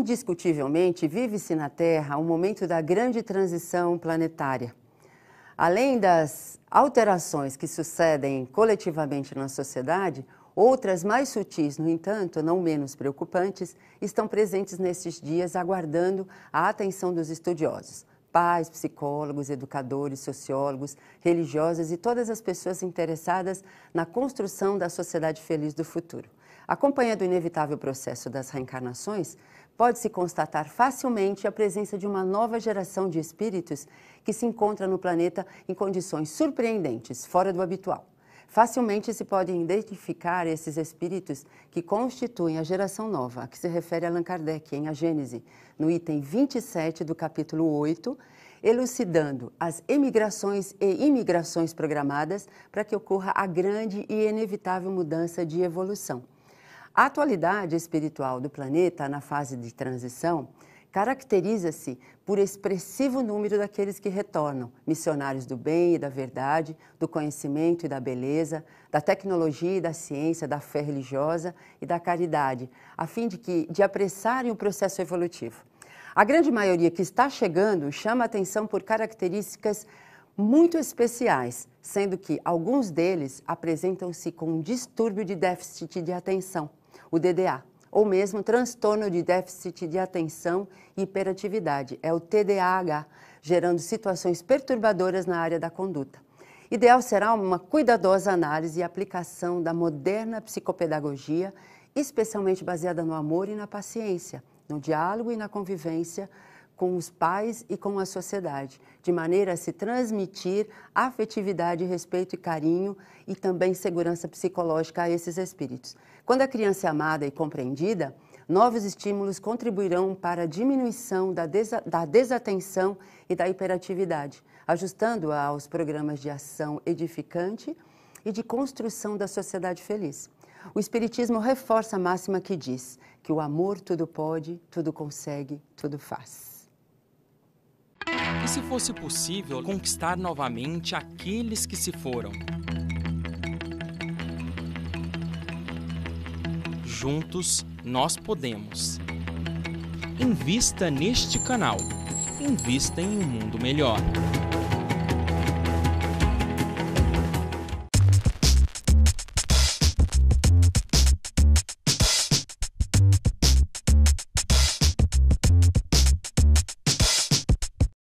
Indiscutivelmente, vive-se na Terra um momento da grande transição planetária. Além das alterações que sucedem coletivamente na sociedade, outras mais sutis, no entanto, não menos preocupantes, estão presentes nestes dias, aguardando a atenção dos estudiosos pais, psicólogos, educadores, sociólogos, religiosas e todas as pessoas interessadas na construção da sociedade feliz do futuro. Acompanhando o inevitável processo das reencarnações, pode-se constatar facilmente a presença de uma nova geração de espíritos que se encontra no planeta em condições surpreendentes, fora do habitual. Facilmente se podem identificar esses espíritos que constituem a geração nova, a que se refere Allan Kardec em A Gênese, no item 27 do capítulo 8, elucidando as emigrações e imigrações programadas para que ocorra a grande e inevitável mudança de evolução. A atualidade espiritual do planeta na fase de transição caracteriza-se por expressivo número daqueles que retornam, missionários do bem e da verdade, do conhecimento e da beleza, da tecnologia e da ciência, da fé religiosa e da caridade, a fim de, que, de apressarem o processo evolutivo. A grande maioria que está chegando chama atenção por características muito especiais, sendo que alguns deles apresentam-se com um distúrbio de déficit de atenção, o DDA ou mesmo transtorno de déficit de atenção e hiperatividade, é o TDAH, gerando situações perturbadoras na área da conduta. Ideal será uma cuidadosa análise e aplicação da moderna psicopedagogia, especialmente baseada no amor e na paciência, no diálogo e na convivência com os pais e com a sociedade, de maneira a se transmitir afetividade, respeito e carinho e também segurança psicológica a esses espíritos. Quando a criança é amada e compreendida, novos estímulos contribuirão para a diminuição da, desa da desatenção e da hiperatividade, ajustando-a aos programas de ação edificante e de construção da sociedade feliz. O Espiritismo reforça a máxima que diz que o amor tudo pode, tudo consegue, tudo faz. E se fosse possível conquistar novamente aqueles que se foram? Juntos nós podemos. Invista neste canal. Invista em um mundo melhor.